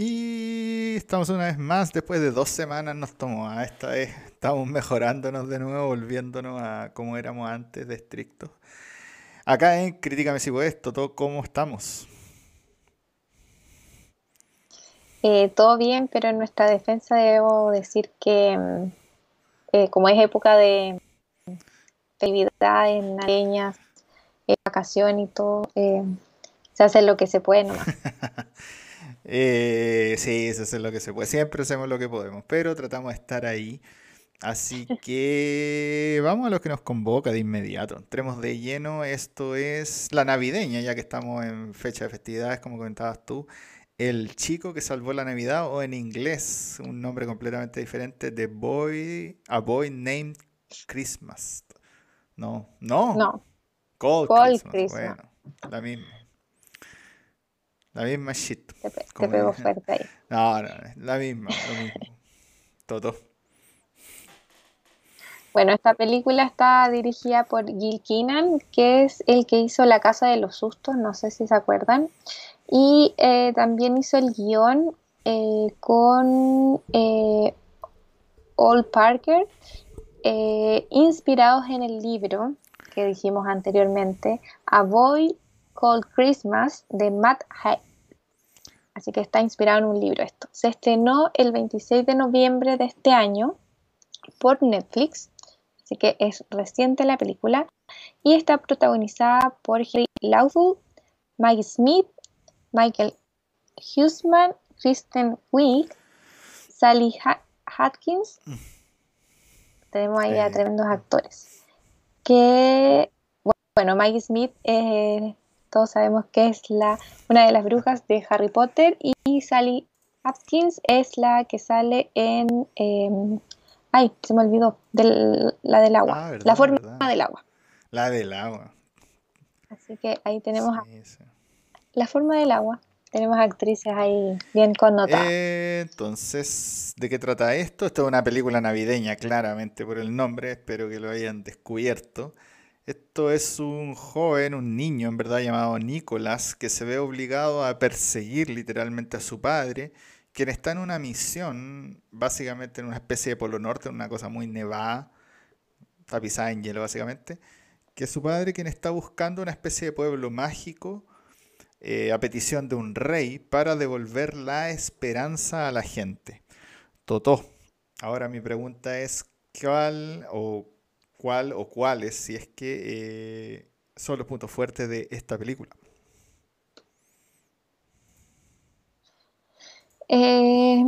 Y estamos una vez más, después de dos semanas nos tomó. A esta vez estamos mejorándonos de nuevo, volviéndonos a como éramos antes de estrictos. Acá en Críticame si puedes, todo ¿cómo estamos? Eh, todo bien, pero en nuestra defensa debo decir que mm, eh, como es época de actividades navideñas, eh, vacación y todo, eh, se hace lo que se puede nomás. Eh, sí, eso es lo que se puede. Siempre hacemos lo que podemos, pero tratamos de estar ahí. Así que vamos a lo que nos convoca de inmediato. Entremos de lleno. Esto es la navideña, ya que estamos en fecha de festividades, como comentabas tú. El chico que salvó la Navidad, o en inglés, un nombre completamente diferente, The Boy, A Boy Named Christmas. No, no. No, Cold, Cold Christmas. Christmas. Bueno, la misma. La misma shit. te, pe- te pegó fuerte ahí. No, no, la misma, lo mismo. Todo. Bueno, esta película está dirigida por Gil Keenan, que es el que hizo La Casa de los Sustos, no sé si se acuerdan. Y eh, también hizo el guion eh, con eh, Ol Parker, inspirados en el libro que dijimos anteriormente, A Boy Called Christmas, de Matt. Así que está inspirado en un libro esto. Se estrenó el 26 de noviembre de este año por Netflix, así que es reciente la película, y está protagonizada por Harry Laufey, Mike Smith, Michael Huseman, Kristen Wiig, Sally Ha- Atkins. Tenemos ahí a Eh. tremendos actores. Que, bueno, Mike Smith, eh, todos sabemos que es la, una de las brujas de Harry Potter, y Sally Atkins es la que sale en... em, ay, se me olvidó, del- la del agua, Ah, verdad, la forma verdad. del agua. La del agua. Así que ahí tenemos sí. la forma del agua. Tenemos actrices ahí bien connotadas. Eh, entonces, ¿de qué trata esto? Esto es una película navideña, claramente por el nombre, espero que lo hayan descubierto. Esto es un joven, un niño en verdad llamado Nicolás, que se ve obligado a perseguir literalmente a su padre, quien está en una misión, básicamente en una especie de Polo Norte, una cosa muy nevada, tapizada en hielo básicamente, que su padre quien está buscando una especie de pueblo mágico eh, a petición de un rey para devolver la esperanza a la gente. Totó. Ahora mi pregunta es, ¿cuál o cuál o cuáles, si es que eh, son los puntos fuertes de esta película? Eh,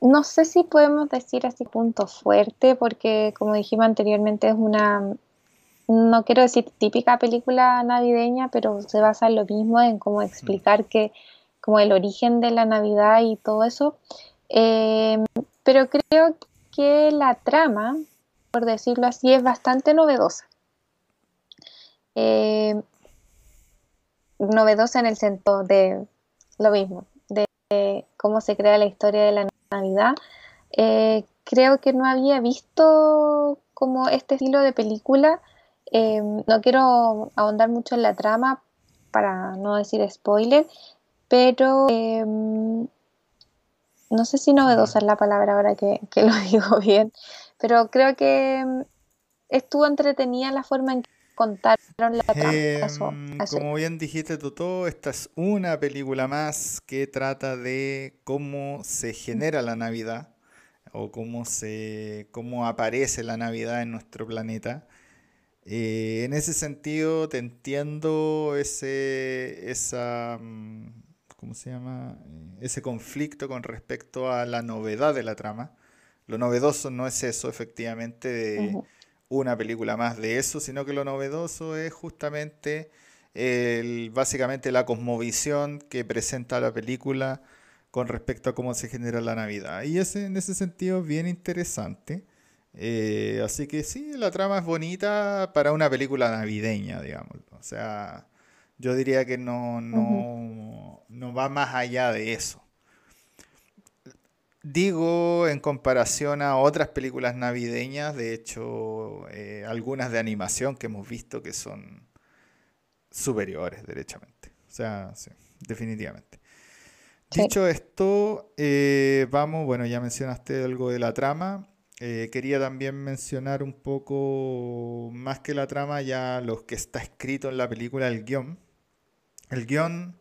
no sé si podemos decir así punto fuerte, porque como dijimos anteriormente es una, no quiero decir típica película navideña, pero se basa en lo mismo, en cómo explicar que, como el origen de la Navidad y todo eso. Eh, pero creo que la trama, por decirlo así, es bastante novedosa. Eh, novedosa en el sentido de lo mismo, de cómo se crea la historia de la Navidad. Eh, creo que no había visto como este estilo de película. Eh, no quiero ahondar mucho en la trama para no decir spoiler, pero eh, no sé si novedosa es la palabra ahora que, que lo digo bien, pero creo que mm, estuvo entretenida la forma en que contaron la trama. Eso- eso. como bien dijiste Totó, esta es una película más que trata de cómo se genera la Navidad o cómo se, cómo aparece la Navidad en nuestro planeta. Eh, en ese sentido, te entiendo ese, esa, mm, ¿cómo se llama? Eh, ese conflicto con respecto a la novedad de la trama. Lo novedoso no es eso, efectivamente, de una película más de eso, sino que lo novedoso es justamente el, básicamente la cosmovisión que presenta la película con respecto a cómo se genera la Navidad. Y ese, en ese sentido es bien interesante. Eh, así que sí, la trama es bonita para una película navideña, digamos. O sea, yo diría que no, no, no va más allá de eso. Digo en comparación a otras películas navideñas, de hecho, eh, algunas de animación que hemos visto que son superiores, derechamente. O sea, sí, definitivamente. Dicho esto, eh, vamos, bueno, ya mencionaste algo de la trama. Eh, quería también mencionar un poco, más que la trama, ya lo que está escrito en la película, el guion. El guion,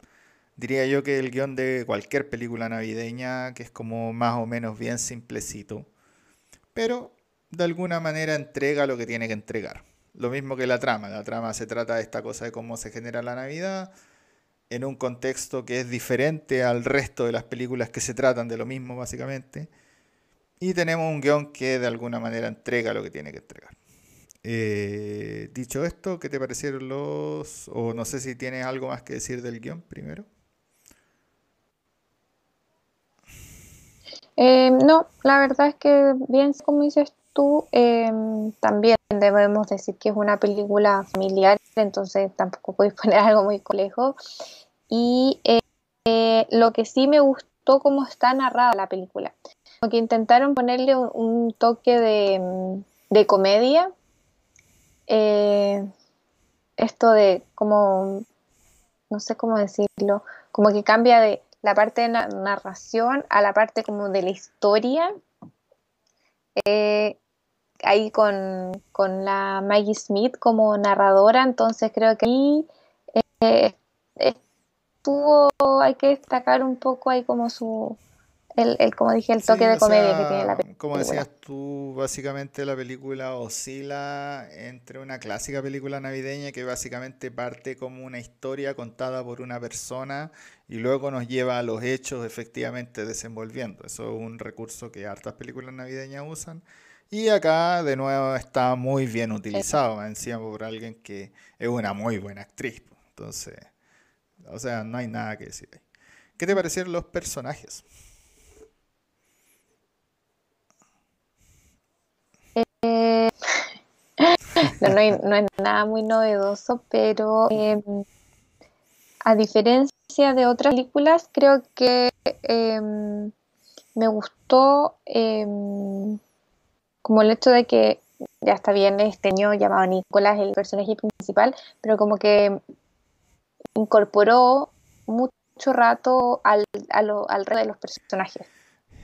diría yo que el guion de cualquier película navideña, que es como más o menos bien simplecito, pero de alguna manera entrega lo que tiene que entregar. Lo mismo que la trama. La trama se trata de esta cosa de cómo se genera la Navidad en un contexto que es diferente al resto de las películas que se tratan de lo mismo, básicamente. Y tenemos un guion que de alguna manera entrega lo que tiene que entregar. Eh, dicho esto, ¿qué te parecieron los... o no sé si tienes algo más que decir del guion primero? Eh, no, la verdad es que bien como dices tú, em, también debemos decir que es una película familiar, entonces tampoco podéis poner algo muy complejo. Y eh, lo que sí me gustó cómo está narrada la película, como que intentaron ponerle un, toque de, comedia. Eh, esto de como, no sé cómo decirlo, como que cambia de la parte de narración a la parte como de la historia. Eh, ahí con, la Maggie Smith como narradora, entonces creo que ahí eh, estuvo, hay que destacar un poco ahí como su, el, como dije, el toque de comedia que tiene la película. Como decías tú, básicamente la película oscila entre una clásica película navideña que básicamente parte como una historia contada por una persona y luego nos lleva a los hechos efectivamente desenvolviendo. Eso es un recurso que hartas películas navideñas usan. Y acá de nuevo está muy bien utilizado, encima por alguien que es una muy buena actriz. Entonces, o sea, no hay nada que decir ahí. ¿Qué te parecieron los personajes? no, es nada muy novedoso, pero em, a diferencia de otras películas, creo que em, me gustó em, como el hecho de que ya está bien este niño llamado Nicolás, el personaje principal, pero como que incorporó mucho rato al, al resto de los personajes.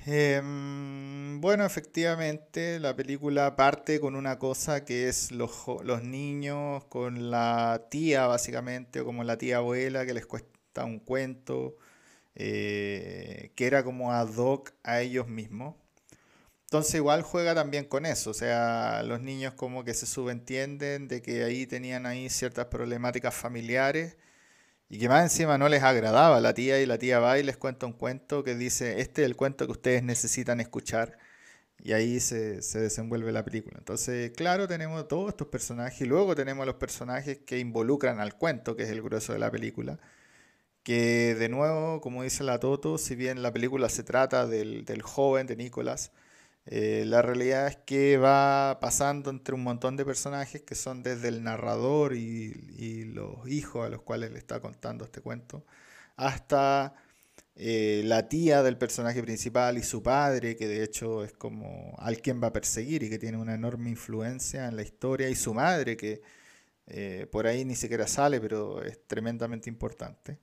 Em, bueno, efectivamente, la película parte con una cosa que es los, los niños con la tía, básicamente, o como la tía abuela que les cuesta un cuento, eh, que era como ad hoc a ellos mismos. Entonces igual juega también con eso, o sea, los niños como que se subentienden de que ahí tenían ahí ciertas problemáticas familiares y que más encima no les agradaba. La tía y la tía va y les cuenta un cuento que dice, este es el cuento que ustedes necesitan escuchar. Y ahí se, se desenvuelve la película. Entonces, claro, tenemos todos estos personajes y luego tenemos los personajes que involucran al cuento, que es el grueso de la película. Que de nuevo, como dice la Toto, si bien la película se trata del, del joven, de Nicolás, eh, la realidad es que va pasando entre un montón de personajes que son desde el narrador y, los hijos a los cuales le está contando este cuento, hasta eh, la tía del personaje principal y su padre, que de hecho es como al quien va a perseguir y que tiene una enorme influencia en la historia, y su madre, que eh, por ahí ni siquiera sale, pero es tremendamente importante.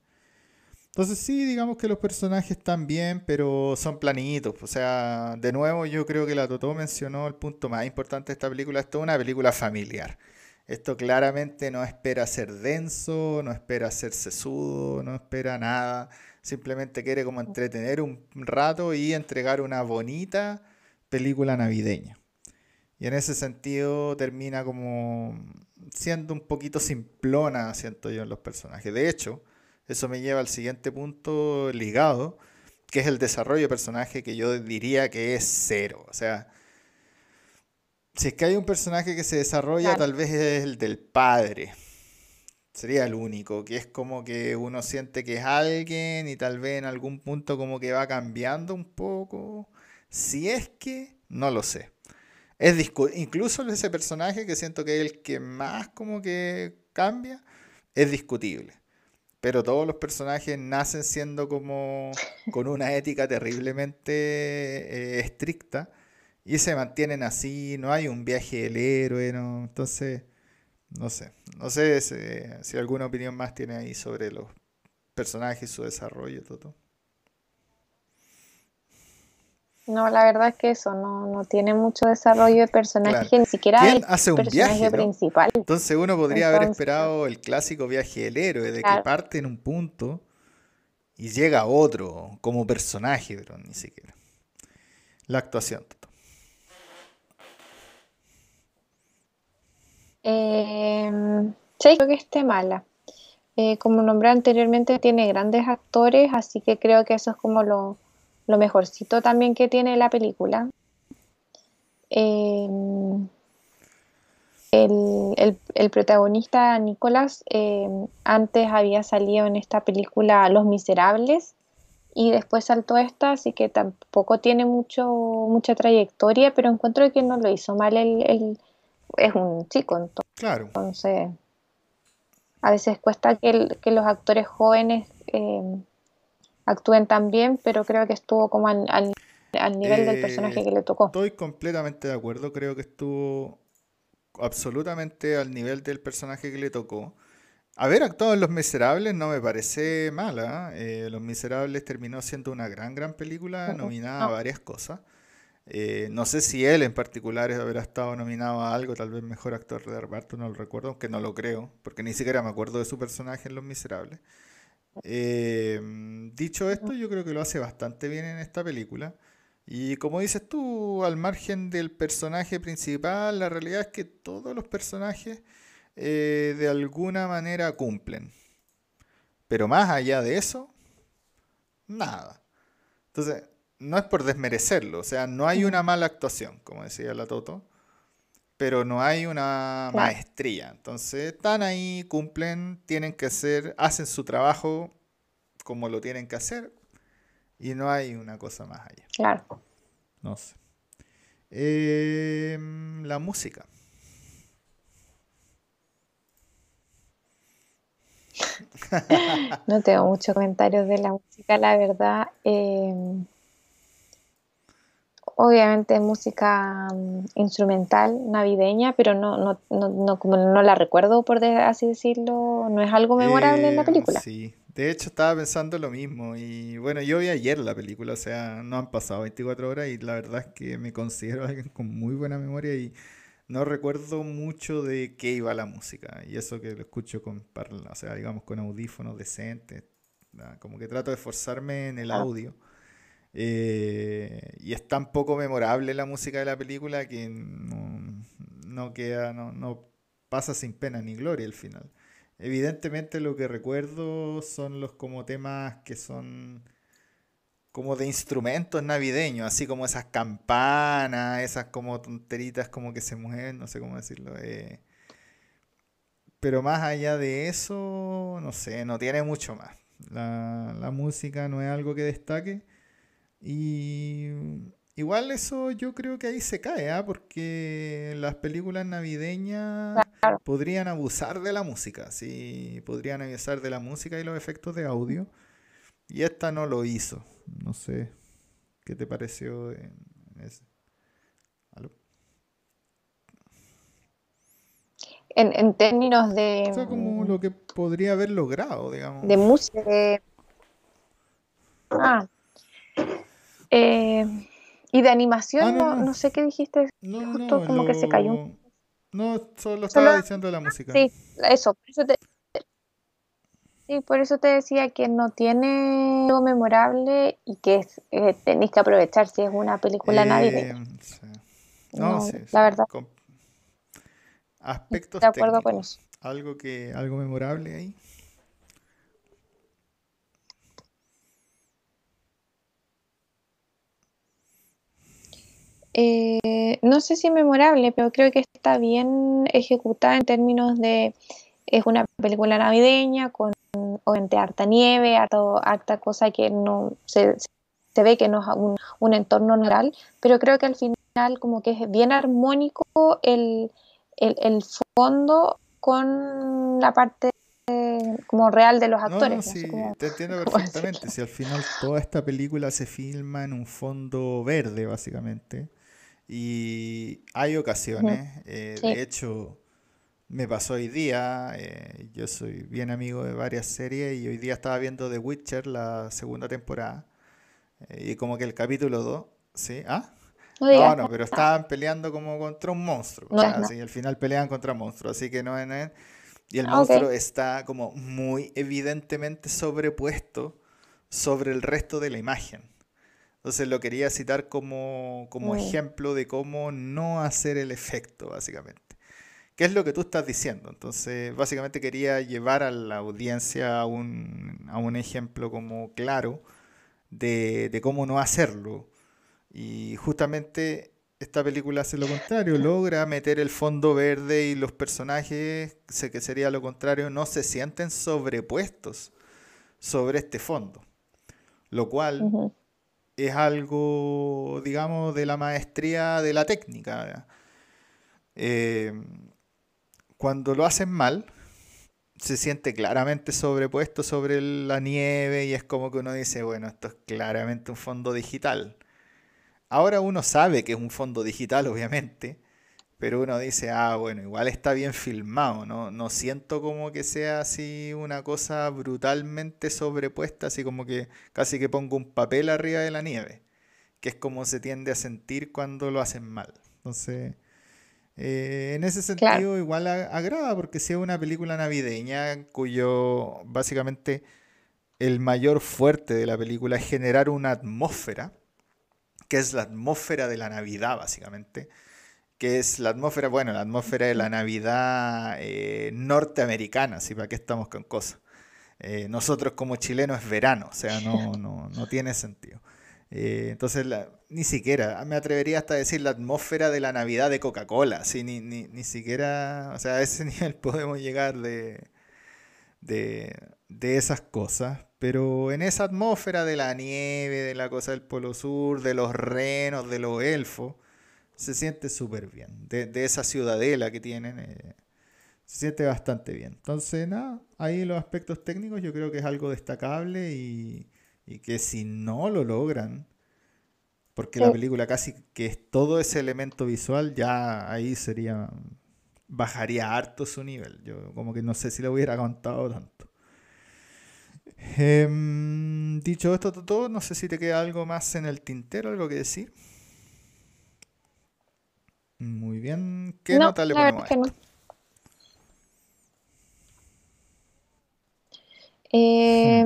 Entonces sí, digamos que los personajes están bien, pero son planitos. O sea, de nuevo yo creo que la Totó mencionó el punto más importante de esta película. Esto es una película familiar. Esto claramente no espera ser denso, no espera ser sesudo, no espera nada. Simplemente quiere como entretener un rato y entregar una bonita película navideña. Y en ese sentido termina como siendo un poquito simplona, siento yo, en los personajes. De hecho, eso me lleva al siguiente punto ligado, que es el desarrollo de personaje que yo diría que es cero. O sea, si es que hay un personaje que se desarrolla, tal vez es el del padre. Sería el único, que es como que uno siente que es alguien y tal vez en algún punto como que va cambiando un poco. Si es que, no lo sé. Es incluso ese personaje que siento que es el que más como que cambia, es discutible pero todos los personajes nacen siendo como con una ética terriblemente eh, estricta y se mantienen así, no hay un viaje del héroe, ¿no? entonces, no sé, no sé si, alguna opinión más tiene ahí sobre los personajes su desarrollo, todo. No, la verdad es que eso no, no tiene mucho desarrollo de personaje, ni siquiera ¿Quién el hace un personaje viaje, no? principal. Entonces uno podría haber esperado el clásico viaje del héroe, de que parte en un punto y llega a otro como personaje, pero ni siquiera. La actuación. Eh, sí, creo que esté mala. Eh, como nombré anteriormente, tiene grandes actores, así que creo que eso es como lo, lo mejorcito también que tiene la película. Eh, el, el- el protagonista, Nicolás, eh, antes había salido en esta película Los Miserables y después saltó esta, así que tampoco tiene mucho, mucha trayectoria, pero encuentro que no lo hizo mal el, el- es un chico, entonces. Claro. Entonces, a veces cuesta que, los actores jóvenes eh, actúen tan bien, pero creo que estuvo como al, al- al nivel del Eh, personaje que le tocó. Estoy completamente de acuerdo, creo que estuvo absolutamente al nivel del personaje que le tocó. Haber actuado en Los Miserables no me parece mala. ¿eh? Los Miserables terminó siendo una gran, gran película, nominada a varias cosas. Eh, no sé si él en particular habrá estado nominado a algo, tal vez mejor actor de reparto, no lo recuerdo, aunque no lo creo, porque ni siquiera me acuerdo de su personaje en Los Miserables. Eh, dicho esto, yo creo que lo hace bastante bien en esta película. Y como dices tú, al margen del personaje principal, la realidad es que todos los personajes eh, de alguna manera cumplen. Pero más allá de eso, nada. Entonces, no es por desmerecerlo, o sea, no hay una mala actuación, como decía la Toto, pero no hay una Claro. maestría. Entonces, están ahí, cumplen, tienen que hacer, hacen su trabajo como lo tienen que hacer y no hay una cosa más allá. Claro. No sé. Em, la música. No tengo muchos comentarios de la música, la verdad. Eh, obviamente música mm, instrumental, navideña, pero no, no, no, no, como no la recuerdo, por así decirlo, no es algo memorable en la Eh, película. Sí, de hecho estaba pensando lo mismo y bueno, yo vi ayer la película, o sea, no han pasado 24 horas y la verdad es que me considero alguien con muy buena memoria y no recuerdo mucho de qué iba la música y eso que lo escucho con, parla- o sea, digamos con audífonos decentes, ah, como que trato de esforzarme en el Ah. audio. Eh, y es tan poco memorable la música de la película que no, queda, no, pasa sin pena ni gloria al final. Evidentemente lo que recuerdo son los como temas que son como de instrumentos navideños, así como esas campanas, esas como tonteritas como que se mueven, no sé cómo decirlo. eh. Pero más allá de eso, no sé, no tiene mucho más. La música no es algo que destaque. Y igual eso yo creo que ahí se cae, ¿ah? Porque las películas navideñas Claro. podrían abusar de la música, sí, podrían abusar de la música y los efectos de audio. Y esta no lo hizo. No sé, ¿qué te pareció en ese? ¿Aló? En, en términos de, O sea, como lo que podría haber logrado, digamos. de música. de- Ah. Eh, y de animación, Ah, no, no, no. no sé qué dijiste. No, justo como que se cayó. lo- No, solo estaba Solo- diciendo la música. Sí, eso, por eso te, sí, por eso te decía que no tiene algo memorable y que es- eh, tenéis que aprovechar si es una película Eh, navideña. sí. No, sí, la verdad, Aspectos de acuerdo con técnicos. eso. Algo que, algo memorable ahí. Eh, no sé si memorable, pero creo que está bien ejecutada en términos de es una película navideña con obviamente harta nieve, harto, harta cosa que no se, se ve que no es un, un entorno natural, pero creo que al final como que es bien armónico el, el, el fondo con la parte como real de los actores. no, no sé sí, cómo- te entiendo perfectamente. Si al final toda esta película se filma en un fondo verde, básicamente. Y hay ocasiones, eh, Sí. de hecho, me pasó hoy día, eh, yo soy bien amigo de varias series y hoy día estaba viendo The Witcher, la segunda temporada, eh, y como que el capítulo 2 ¿Sí? ¿Ah? No, no, pero estaban peleando como contra un monstruo. No o sea, sí, al final pelean contra monstruos, así que no es... Y el Ah, monstruo está como muy evidentemente sobrepuesto sobre el resto de la imagen. Entonces lo quería citar como, como Mm. ejemplo de cómo no hacer el efecto, básicamente. ¿Qué es lo que tú estás diciendo? Entonces, básicamente quería llevar a la audiencia a un, a un ejemplo como claro de, de cómo no hacerlo. Y justamente esta película hace lo contrario, logra meter el fondo verde y los personajes, sé que sería lo contrario, no se sienten sobrepuestos sobre este fondo. Lo cual. Es algo, digamos, de la maestría de la técnica. Eh, cuando lo hacen mal, se siente claramente sobrepuesto sobre la nieve y es como que uno dice, bueno, esto es claramente un fondo digital. Ahora uno sabe que es un fondo digital, obviamente, pero uno dice, ah, bueno, igual está bien filmado, ¿no? No siento como que sea así una cosa brutalmente sobrepuesta, así como que casi que pongo un papel arriba de la nieve, que es como se tiende a sentir cuando lo hacen mal. Entonces, eh, en ese Claro. sentido igual agrada, porque si es una película navideña cuyo básicamente el mayor fuerte de la película es generar una atmósfera, que es la atmósfera de la Navidad, básicamente, que es la atmósfera, bueno, la atmósfera de la Navidad eh, norteamericana, ¿sí? ¿Para qué estamos con cosas? Eh, nosotros como chilenos es verano, o sea, no, no, no tiene sentido. Eh, entonces, la- ni siquiera, me atrevería hasta a decir la atmósfera de la Navidad de Coca-Cola, ¿sí? Ni, ni, ni siquiera, o sea, a ese nivel podemos llegar de, de, de esas cosas, pero en esa atmósfera de la nieve, de la cosa del Polo Sur, de los renos, de los elfos, se siente súper bien. De, de esa ciudadela que tienen, eh, se siente bastante bien. Entonces, nada, ahí los aspectos técnicos yo creo que es algo destacable y, y que si no lo logran, porque la película casi que es todo ese elemento visual, ya ahí sería, bajaría harto su nivel. Yo como que no sé si lo hubiera aguantado tanto. Em, dicho esto, todo, no sé si te queda algo más en el tintero, algo que decir. Bien. ¿Qué No, nota le ponemos a esto? no. Eh,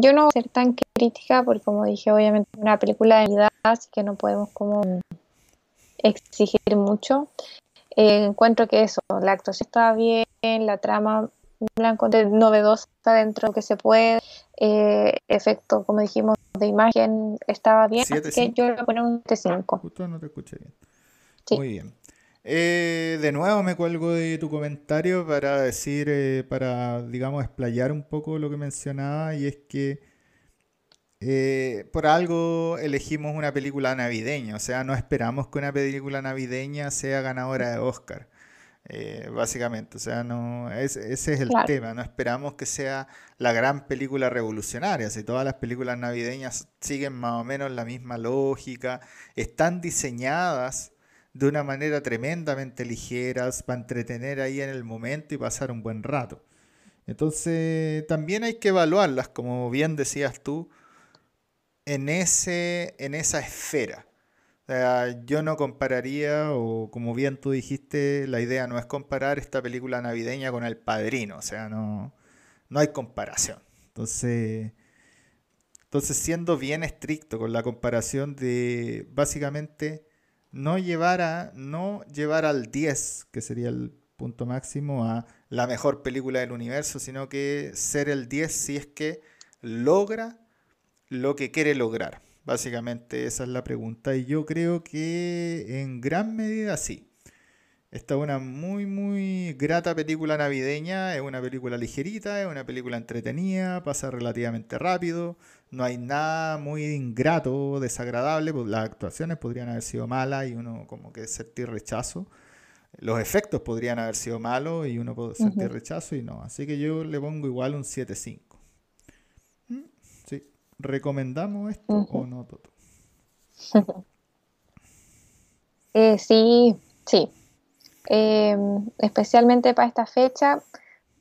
yo no voy a ser tan crítica porque como dije, obviamente es una película de Navidad, así que no podemos como exigir mucho. Eh, encuentro que eso, la actuación está bien, la trama la encontré novedosa dentro de lo que se puede, eh, efecto, como dijimos, de imagen estaba bien, así que 7-5. yo le voy a poner un 5 Justo no te escuché bien. Sí. Muy bien. Eh, de nuevo me cuelgo de tu comentario para decir, eh, para, digamos, explayar un poco lo que mencionaba, y es que eh, por algo elegimos una película navideña, o sea, no esperamos que una película navideña sea ganadora de Oscar, eh, básicamente, o sea, no, es- ese es el Claro. tema, no esperamos que sea la gran película revolucionaria, si todas las películas navideñas siguen más o menos la misma lógica, están diseñadas de una manera tremendamente ligeras para entretener ahí en el momento y pasar un buen rato. Entonces, también hay que evaluarlas, como bien decías tú, en ese, en esa esfera. O sea, yo no compararía, o como bien tú dijiste, la idea no es comparar esta película navideña con El Padrino, o sea, no, no hay comparación. Entonces, entonces, siendo bien estricto con la comparación de básicamente no llevar a, no llevar al 10, que sería el punto máximo, a la mejor película del universo, sino que ser el 10 si es que logra lo que quiere lograr. Básicamente esa es la pregunta y yo creo que en gran medida sí. Esta es una muy, muy grata película navideña, es una película ligerita, es una película entretenida, pasa relativamente rápido, no hay nada muy ingrato, desagradable, pues las actuaciones podrían haber sido malas y uno como que sentir rechazo, los efectos podrían haber sido malos y uno puede sentir rechazo y no, así que yo le pongo igual un 7.5. Mm, Sí, ¿recomendamos esto o no, Toto? Eh, sí, sí. Eh, especialmente para esta fecha,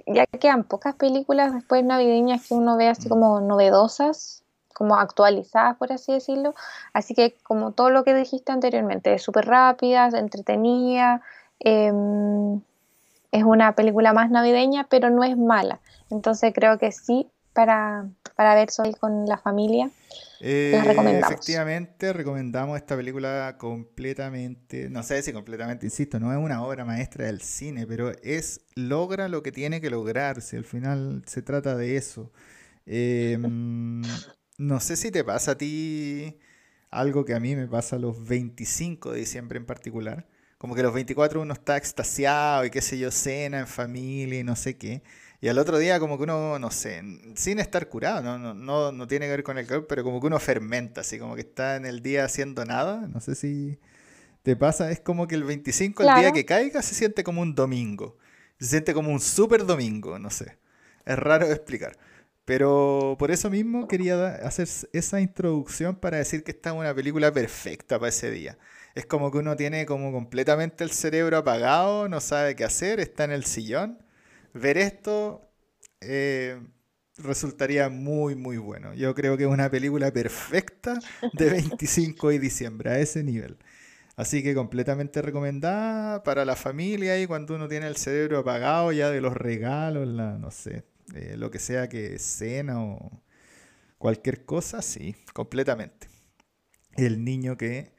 ya quedan pocas películas después navideñas que uno ve así Mm. como novedosas, como actualizadas, por así decirlo. Así que como todo lo que dijiste anteriormente, es súper rápida, entretenida, em, es una película más navideña, pero no es mala. Entonces creo que sí, para, para ver Soy con la familia, eh, efectivamente, recomendamos esta película completamente, no sé si completamente, insisto, no es una obra maestra del cine, pero es logra lo que tiene que lograr, si al final se trata de eso. Em, no sé si te pasa a ti algo que a mí me pasa los 25 de diciembre en particular. Como que los 24 uno está extasiado y qué sé yo, cena en familia y no sé qué. Y al otro día como que uno, no sé, sin estar curado, no, no, no, no tiene que ver con el calor, pero como que uno fermenta, así como que está en el día haciendo nada. No sé si te pasa, es como que el 25, el día que caiga, se siente como un domingo. Se siente como un super domingo, no sé. Es raro de explicar. Pero por eso mismo quería hacer esa introducción para decir que esta es una película perfecta para ese día. Es como que uno tiene como completamente el cerebro apagado, no sabe qué hacer, está en el sillón. Ver esto eh, resultaría muy, muy bueno. Yo creo que es una película perfecta de 25 de diciembre, a ese nivel. Así que completamente recomendada para la familia y cuando uno tiene el cerebro apagado ya de los regalos, la, no sé, eh, lo que sea que cena o cualquier cosa, sí, completamente. El niño que...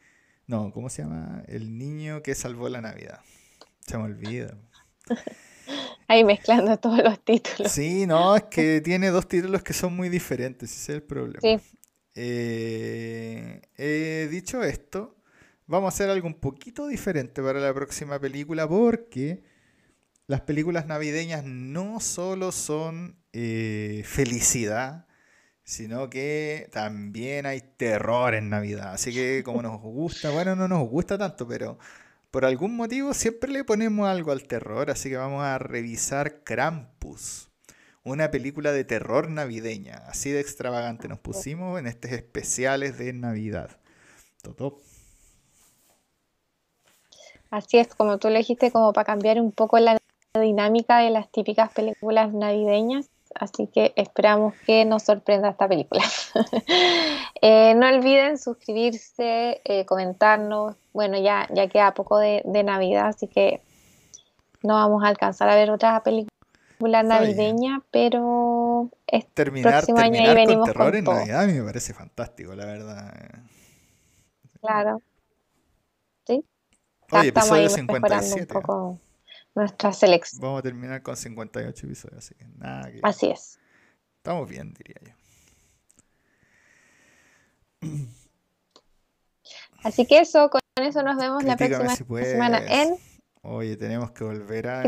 No, ¿cómo se llama? El niño que salvó la Navidad. Se me olvida. Ahí mezclando todos los títulos. Sí, no, es que tiene dos títulos que son muy diferentes, ese es el problema. Sí. Eh, dicho esto, vamos a hacer algo un poquito diferente para la próxima película porque las películas navideñas no solo son eh, felicidad, sino que también hay terror en Navidad. Así que como nos gusta, bueno, no nos gusta tanto, pero por algún motivo siempre le ponemos algo al terror, así que vamos a revisar Krampus, una película de terror navideña. Así de extravagante nos pusimos en estos especiales de Navidad. Toto. Así es, como tú le dijiste, como para cambiar un poco la dinámica de las típicas películas navideñas, así que esperamos que nos sorprenda esta película. Eh, no olviden suscribirse, eh, comentarnos, bueno, ya, ya queda poco de, Navidad, así que no vamos a alcanzar a ver otra película navideña, pero terminar, próximo año ahí venimos con terror en Navidad a mí me parece fantástico, la verdad. Claro. Sí. Oye, episodio 57. Un poco nuestra selección. Vamos a terminar con 58 episodios, así que nada Así es. Estamos bien, diría yo. Así que eso, con eso nos vemos la próxima semana en... Oye, tenemos que volver a...